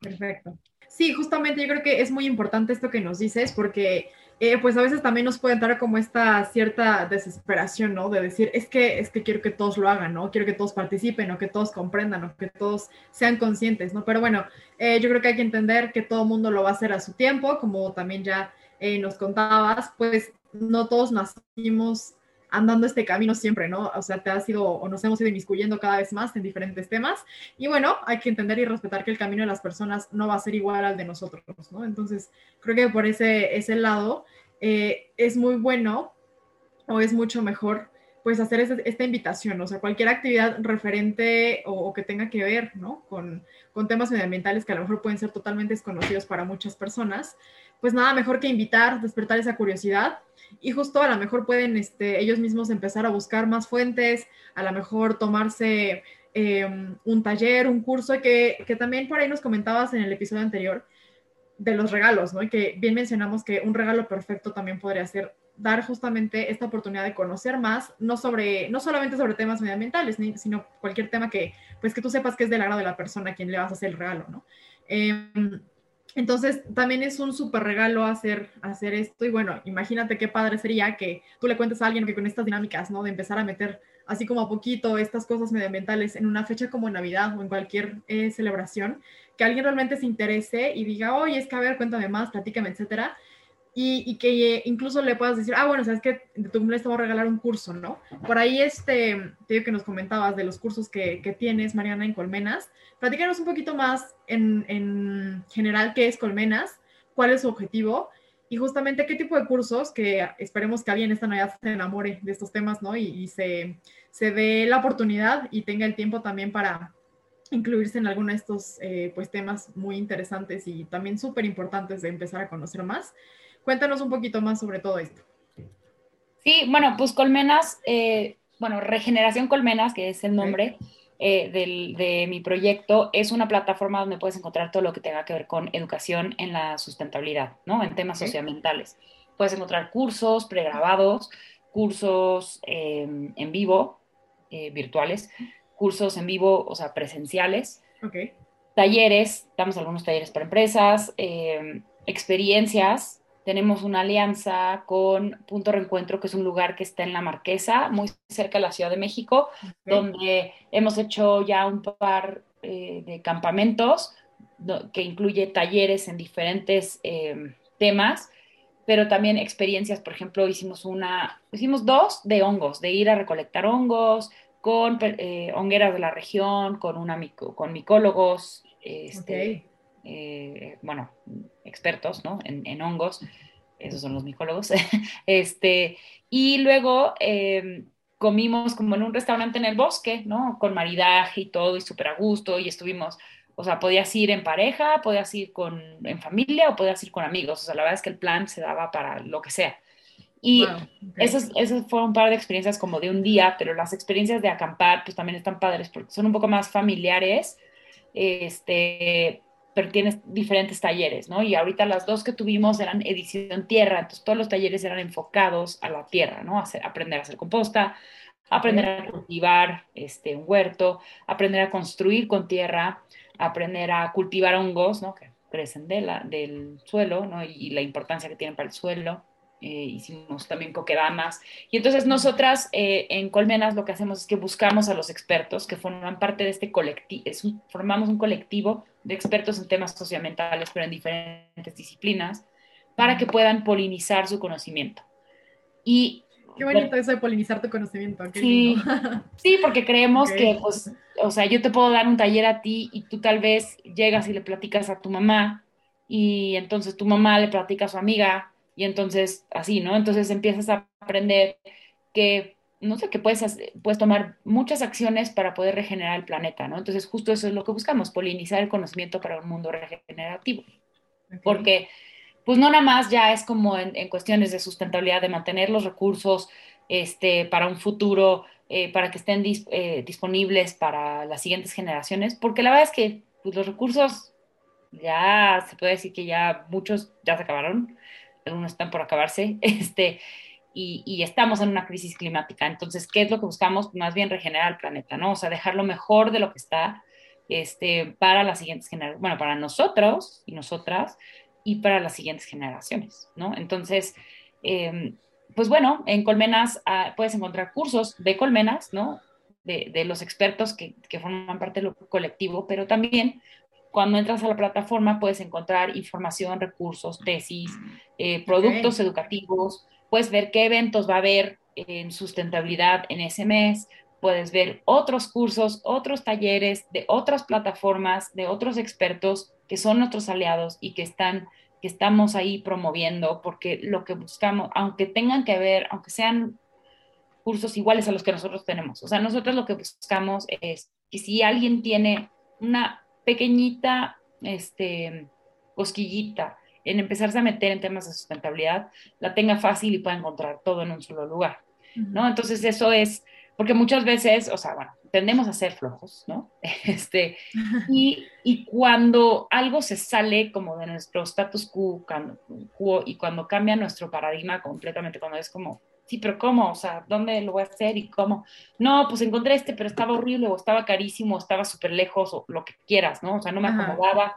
Perfecto. Sí, justamente yo creo que es muy importante esto que nos dices porque eh, pues a veces también nos puede entrar como esta cierta desesperación, ¿no? De decir, es que, es que quiero que todos lo hagan, ¿no? Quiero que todos participen o que todos comprendan o que todos sean conscientes, ¿no? Pero bueno, eh, yo creo que hay que entender que todo mundo lo va a hacer a su tiempo, como también ya eh, nos contabas, pues no todos nacimos andando este camino siempre, ¿no? O sea, te has ido o nos hemos ido inmiscuyendo cada vez más en diferentes temas. Y bueno, hay que entender y respetar que el camino de las personas no va a ser igual al de nosotros, ¿no? Entonces, creo que por ese, ese lado eh, es muy bueno o es mucho mejor pues hacer esta invitación, o sea, cualquier actividad referente o, que tenga que ver, ¿no? Con, con, temas medioambientales que a lo mejor pueden ser totalmente desconocidos para muchas personas, pues nada mejor que invitar, despertar esa curiosidad y justo a lo mejor pueden este, ellos mismos empezar a buscar más fuentes, a lo mejor tomarse em, un taller, un curso, que, que también por ahí nos comentabas en el episodio anterior de los regalos, ¿no? Y que bien mencionamos que un regalo perfecto también podría ser dar justamente esta oportunidad de conocer más, no sobre, no solamente sobre temas medioambientales, sino cualquier tema que, pues que tú sepas que es del agrado de la persona a quien le vas a hacer el regalo, ¿no? Em, entonces, también es un súper regalo hacer, hacer esto. Y bueno, imagínate qué padre sería que tú le cuentes a alguien que con estas dinámicas, ¿no? De empezar a meter así como a poquito estas cosas medioambientales en una fecha como Navidad o en cualquier eh, celebración, que alguien realmente se interese y diga, oye, es que a ver, cuéntame más, platícame, etcétera. Y, y, que incluso le puedas decir, ah, bueno, sabes que de tu cumpleaños te voy a regalar un curso, ¿no? Por ahí, este, te digo que nos comentabas de los cursos que, que tienes, Mariana, en Colmenas. Platícanos un poquito más en, en, general qué es Colmenas, cuál es su objetivo y justamente qué tipo de cursos que esperemos que alguien esta Navidad se enamore de estos temas, ¿no? Y, y se, se dé la oportunidad y tenga el tiempo también para, incluirse en alguno de estos eh, pues, temas muy interesantes y también súper importantes de empezar a conocer más. Cuéntanos un poquito más sobre todo esto. Sí, bueno, pues Colmenas, eh, bueno, Regeneración Colmenas, que es el nombre eh, del, de mi proyecto, es una plataforma donde puedes encontrar todo lo que tenga que ver con educación en la sustentabilidad, ¿no? En temas socioambientales. Puedes encontrar cursos pregrabados, cursos en vivo, virtuales, cursos en vivo, o sea, presenciales. Talleres, damos algunos talleres para empresas, em, experiencias. Tenemos una alianza con Punto Reencuentro, que es un lugar que está en La Marquesa, muy cerca de la Ciudad de México, donde hemos hecho ya un par eh, de campamentos que incluye talleres en diferentes em, temas pero también experiencias, por ejemplo, hicimos una, hicimos dos de hongos, de ir a recolectar hongos, con eh, hongueras de la región, con, una, con micólogos, este, eh, bueno, expertos ¿no? en, hongos, esos son los micólogos, este, y luego em, comimos como en un restaurante en el bosque, ¿no? Con maridaje y todo, y súper a gusto, y estuvimos, o sea, podías ir en pareja, podías ir con, en familia o podías ir con amigos, o sea, la verdad es que el plan se daba para lo que sea. Y esas, esas fueron un par de experiencias como de un día, pero las experiencias de acampar pues también están padres porque son un poco más familiares, este, pero tienes diferentes talleres, ¿no? Y ahorita las dos que tuvimos eran edición tierra, entonces todos los talleres eran enfocados a la tierra, ¿no? Hacer, aprender a hacer composta, aprender a cultivar este, un huerto, aprender a construir con tierra, aprender a cultivar hongos, ¿no? Que crecen de la, del suelo, ¿no? Y, la importancia que tienen para el suelo. Eh, hicimos también coquedamas. Y entonces nosotras eh, en Colmenas lo que hacemos es que buscamos a los expertos que forman parte de este colectivo, formamos un colectivo de expertos en temas socioambientales, pero en diferentes disciplinas, para que puedan polinizar su conocimiento. Y Qué bonito eso de polinizar tu conocimiento. sí, sí, porque creemos que, pues, o sea, yo te puedo dar un taller a ti y tú tal vez llegas y le platicas a tu mamá y entonces tu mamá le platica a su amiga y entonces así, ¿no? Entonces empiezas a aprender que, no sé, que puedes, puedes tomar muchas acciones para poder regenerar el planeta, ¿no? Entonces justo eso es lo que buscamos, polinizar el conocimiento para un mundo regenerativo. Porque pues no nada más ya es como en, cuestiones de sustentabilidad, de mantener los recursos este, para un futuro, eh, para que estén eh, disponibles para las siguientes generaciones, porque la verdad es que pues, los recursos ya se puede decir que ya muchos ya se acabaron, algunos están por acabarse, este, y, estamos en una crisis climática. Entonces, ¿qué es lo que buscamos? Más bien regenerar el planeta, ¿no? O sea, dejarlo mejor de lo que está este, para las siguientes generaciones, bueno, para nosotros y nosotras, y para las siguientes generaciones, ¿no? Entonces, em, pues bueno, en Colmenas ah, puedes encontrar cursos de Colmenas, ¿no? De, los expertos que, forman parte del colectivo, pero también cuando entras a la plataforma puedes encontrar información, recursos, tesis, eh, productos educativos, puedes ver qué eventos va a haber en sustentabilidad en ese mes, puedes ver otros cursos, otros talleres de otras plataformas, de otros expertos que son nuestros aliados y que están que estamos ahí promoviendo, porque lo que buscamos, aunque tengan que ver, aunque sean cursos iguales a los que nosotros tenemos, o sea, nosotros lo que buscamos es que si alguien tiene una pequeñita este, cosquillita en empezarse a meter en temas de sustentabilidad, la tenga fácil y pueda encontrar todo en un solo lugar, ¿no? Entonces eso es, porque muchas veces, o sea, bueno, tendemos a ser flojos, ¿no? Este, y, y, cuando algo se sale como de nuestro status quo, quo, y cuando cambia nuestro paradigma completamente, cuando es como, sí, pero ¿cómo? O sea, ¿dónde lo voy a hacer y cómo? No, pues encontré este, pero estaba horrible o estaba carísimo o estaba súper lejos o lo que quieras, ¿no? O sea, no me acomodaba.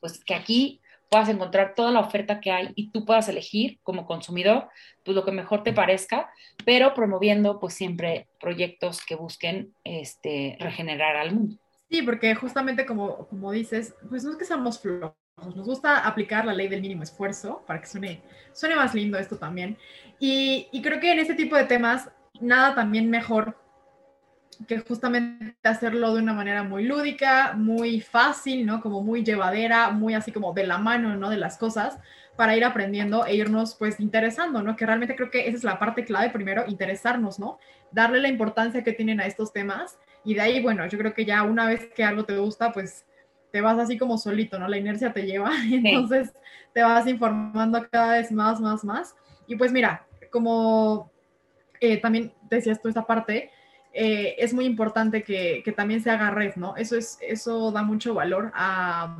Pues que aquí puedas encontrar toda la oferta que hay y tú puedas elegir como consumidor pues lo que mejor te parezca, pero promoviendo pues siempre proyectos que busquen este, regenerar al mundo. Sí, porque justamente como, como dices, pues no es que seamos flojos, nos gusta aplicar la ley del mínimo esfuerzo para que suene, suene más lindo esto también. Y, y creo que en este tipo de temas, nada también mejor que justamente hacerlo de una manera muy lúdica, muy fácil, ¿no? Como muy llevadera, muy así como de la mano, ¿no? De las cosas, para ir aprendiendo e irnos pues interesando, ¿no? Que realmente creo que esa es la parte clave, primero, interesarnos, ¿no? Darle la importancia que tienen a estos temas y de ahí, bueno, yo creo que ya una vez que algo te gusta, pues te vas así como solito, ¿no? La inercia te lleva y entonces te vas informando cada vez más, más, más. Y pues mira, como eh, también decías tú esta parte, eh, es muy importante que, también se haga red, ¿no? Eso, es, eso da mucho valor a,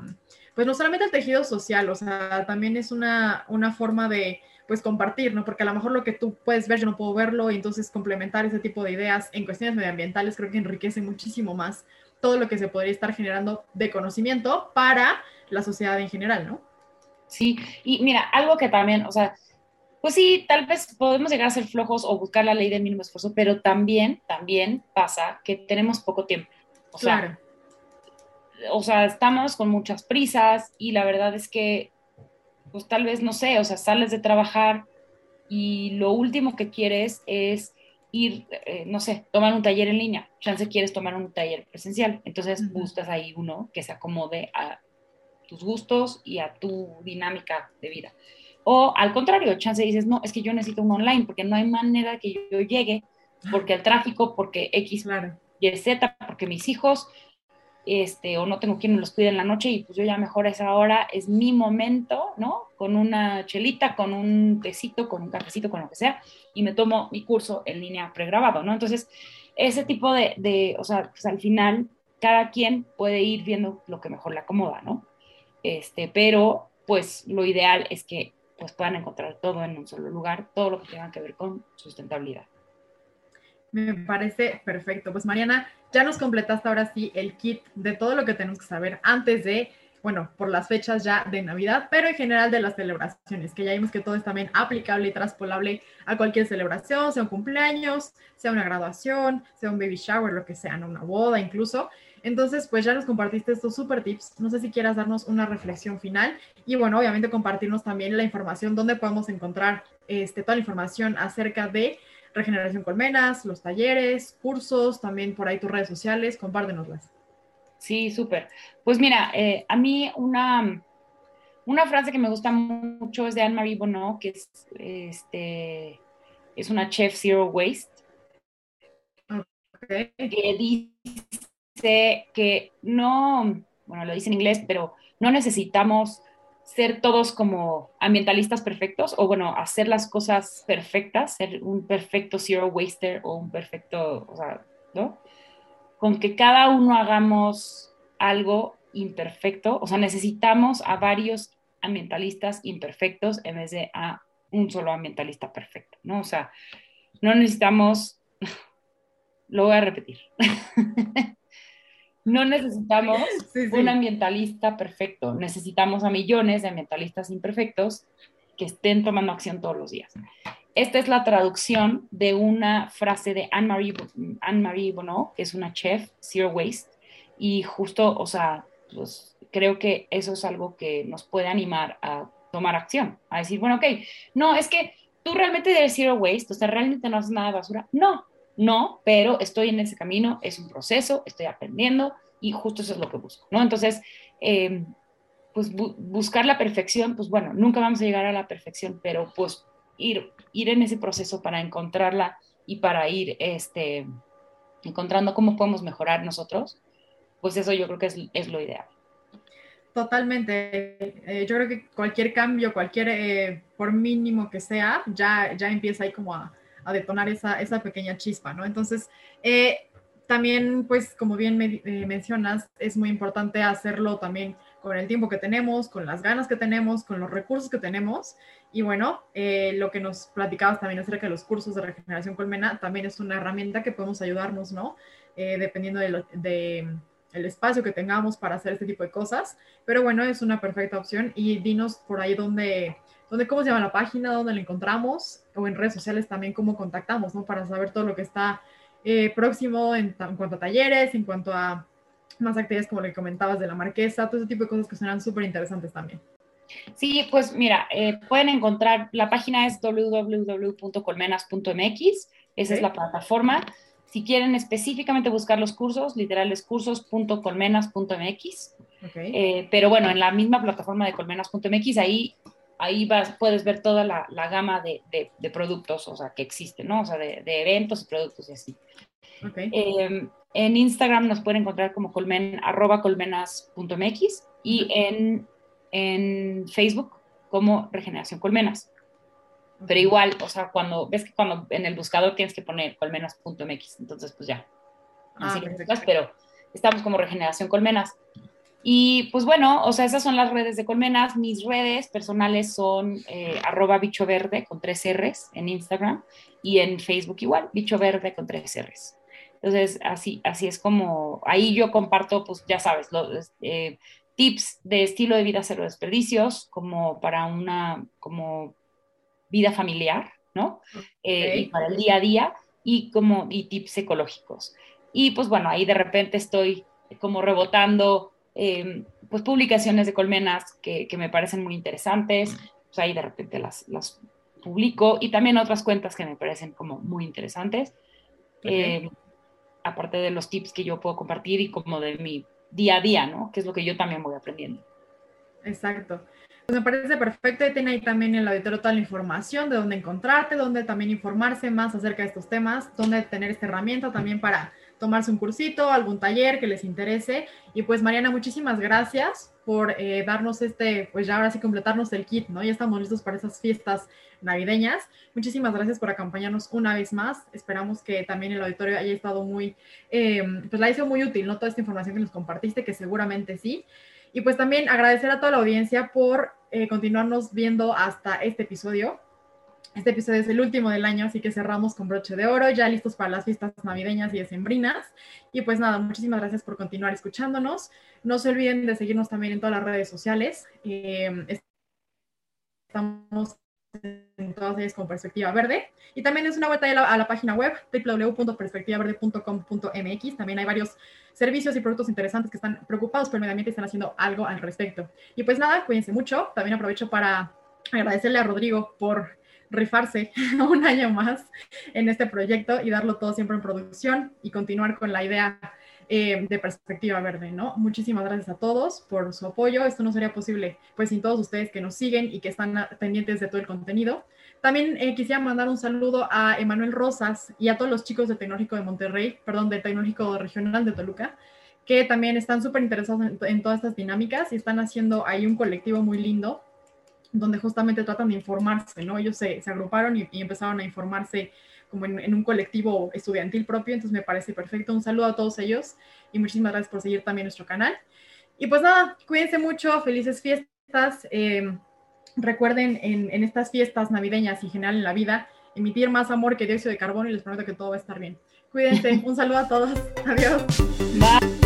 pues no solamente al tejido social, o sea, también es una, una forma de, pues compartir, ¿no? Porque a lo mejor lo que tú puedes ver, yo no puedo verlo, y entonces complementar ese tipo de ideas en cuestiones medioambientales creo que enriquece muchísimo más todo lo que se podría estar generando de conocimiento para la sociedad en general, ¿no? Sí, y mira, algo que también, o sea, pues sí, tal vez podemos llegar a ser flojos o buscar la ley del mínimo esfuerzo, pero también, también pasa que tenemos poco tiempo. O sea, o sea, estamos con muchas prisas y la verdad es que, pues tal vez, no sé, o sea, sales de trabajar y lo último que quieres es ir, eh, no sé, tomar un taller en línea. Chance quieres tomar un taller presencial. Entonces buscas ahí uno que se acomode a tus gustos y a tu dinámica de vida. O al contrario, chance dices, no, es que yo necesito un online porque no hay manera que yo llegue, porque el tráfico, porque X y Z, porque mis hijos, este, o no tengo quien me los cuide en la noche y pues yo ya mejor a esa hora es mi momento, ¿no? Con una chelita, con un tecito, con un cafecito, con lo que sea, y me tomo mi curso en línea pregrabado, ¿no? Entonces, ese tipo de, de o sea, pues al final cada quien puede ir viendo lo que mejor le acomoda, ¿no? Este, pero pues lo ideal es que pues puedan encontrar todo en un solo lugar, todo lo que tenga que ver con sustentabilidad. Me parece perfecto. Pues Mariana, ya nos completaste ahora sí el kit de todo lo que tenemos que saber antes de, bueno, por las fechas ya de Navidad, pero en general de las celebraciones, que ya vimos que todo es también aplicable y traspolable a cualquier celebración, sea un cumpleaños, sea una graduación, sea un baby shower, lo que sea, ¿no? una boda incluso. Entonces, pues ya nos compartiste estos super tips. No sé si quieras darnos una reflexión final y bueno, obviamente compartirnos también la información donde podemos encontrar este, toda la información acerca de Regeneración Colmenas, los talleres, cursos, también por ahí tus redes sociales, compártenoslas. Sí, súper. Pues mira, eh, a mí una, una frase que me gusta mucho es de Anne-Marie Bonneau, que es, este, es una chef zero waste, okay. que dice que no, bueno, lo dice en inglés, pero no necesitamos ser todos como ambientalistas perfectos o bueno, hacer las cosas perfectas, ser un perfecto zero waster o un perfecto, o sea, ¿no? Con que cada uno hagamos algo imperfecto, o sea, necesitamos a varios ambientalistas imperfectos en vez de a un solo ambientalista perfecto, ¿no? O sea, no necesitamos, lo voy a repetir. No necesitamos un ambientalista perfecto, necesitamos a millones de ambientalistas imperfectos que estén tomando acción todos los días. Esta es la traducción de una frase de Anne-Marie Anne Bonneau, que es una chef, Zero Waste, y justo, o sea, pues creo que eso es algo que nos puede animar a tomar acción, a decir, bueno, ok, no, es que tú realmente eres Zero Waste, o sea, realmente no haces nada de basura. No, no, pero estoy en ese camino, es un proceso, estoy aprendiendo y justo eso es lo que busco, ¿no? Entonces, em, pues buscar la perfección, pues bueno, nunca vamos a llegar a la perfección, pero pues ir, ir en ese proceso para encontrarla y para ir este, encontrando cómo podemos mejorar nosotros, pues eso yo creo que es, lo ideal. Totalmente. Eh, yo creo que cualquier cambio, cualquier, eh, por mínimo que sea, ya, ya empieza ahí como a, a detonar esa, esa pequeña chispa, ¿no? Entonces, eh, también, pues, como bien eh, mencionas, es muy importante hacerlo también con el tiempo que tenemos, con las ganas que tenemos, con los recursos que tenemos. Y bueno, eh, lo que nos platicabas también acerca de los cursos de regeneración colmena, también es una herramienta que podemos ayudarnos, ¿no? dependiendo del de, el espacio que tengamos para hacer este tipo de cosas. Pero bueno, es una perfecta opción. Y dinos por ahí dónde donde cómo se llama la página, dónde la encontramos, o en redes sociales también cómo contactamos, ¿no? Para saber todo lo que está eh, próximo en, cuanto a talleres, en cuanto a más actividades como lo que comentabas de la marquesa, todo ese tipo de cosas que suenan súper interesantes también. Sí, pues mira, eh, pueden encontrar, la página es www.colmenas.mx, esa es la plataforma. Si quieren específicamente buscar los cursos, literales cursos.colmenas.mx. Okay. Eh, pero bueno, en la misma plataforma de colmenas.mx, ahí ahí vas, puedes ver toda la, gama de, productos, o sea, que existen, ¿no? O sea, de, eventos y productos y así. Em, en Instagram nos pueden encontrar como colmen, arroba colmenas.mx y en, en Facebook como Regeneración Colmenas. Pero igual, o sea, cuando ves que cuando en el buscador tienes que poner colmenas.mx, entonces pues ya. Ah, así pero estamos como Regeneración Colmenas. Y pues bueno, o sea, esas son las redes de Colmenas. Mis redes personales son eh, arroba bicho verde con tres R's en Instagram y en Facebook igual, bicho verde con tres R's. Entonces, así, así es como, ahí yo comparto, pues ya sabes, los, eh, tips de estilo de vida cero desperdicios, como para una, como vida familiar, ¿no? Eh, y para el día a día, y como, y tips ecológicos. Y pues bueno, ahí de repente estoy como rebotando Em, pues publicaciones de colmenas que, me parecen muy interesantes, pues ahí de repente las, las, publico y también otras cuentas que me parecen como muy interesantes, em, aparte de los tips que yo puedo compartir y como de mi día a día, ¿no? Que es lo que yo también voy aprendiendo. Exacto. Pues me parece perfecto y tiene ahí también en el auditorio toda la información de dónde encontrarte, dónde también informarse más acerca de estos temas, dónde tener esta herramienta también para tomarse un cursito, algún taller que les interese. Y pues Mariana, muchísimas gracias por eh, darnos este, pues ya ahora sí completarnos el kit, ¿no? Ya estamos listos para esas fiestas navideñas. Muchísimas gracias por acompañarnos una vez más. Esperamos que también el auditorio haya estado muy, eh, pues la hizo muy útil, ¿no? Toda esta información que nos compartiste, que seguramente sí. Y pues también agradecer a toda la audiencia por eh, continuarnos viendo hasta este episodio. Este episodio es el último del año, así que cerramos con broche de oro, ya listos para las fiestas navideñas y decembrinas. Y pues nada, muchísimas gracias por continuar escuchándonos. No se olviden de seguirnos también en todas las redes sociales. Eh, estamos en todas ellas con Perspectiva Verde. Y también es una vuelta a la, a la página web www.perspectivaverde.com.mx. También hay varios servicios y productos interesantes que están preocupados por el medio ambiente y están haciendo algo al respecto. Y pues nada, cuídense mucho. También aprovecho para agradecerle a Rodrigo por rifarse un año más en este proyecto y darlo todo siempre en producción y continuar con la idea eh, de perspectiva verde, ¿no? Muchísimas gracias a todos por su apoyo. Esto no sería posible, pues, sin todos ustedes que nos siguen y que están pendientes de todo el contenido. También eh, quisiera mandar un saludo a Emanuel Rosas y a todos los chicos del Tecnológico de Monterrey, perdón, del Tecnológico Regional de Toluca, que también están súper interesados en, todas estas dinámicas y están haciendo ahí un colectivo muy lindo donde justamente tratan de informarse, ¿no? Ellos se, agruparon y, y, empezaron a informarse como en, un colectivo estudiantil propio, entonces me parece perfecto. Un saludo a todos ellos y muchísimas gracias por seguir también nuestro canal. Y pues nada, cuídense mucho, felices fiestas. Eh, recuerden en, en, estas fiestas navideñas y en general en la vida, emitir más amor que dióxido de carbono y les prometo que todo va a estar bien. Cuídense, un saludo a todos, adiós. Bye.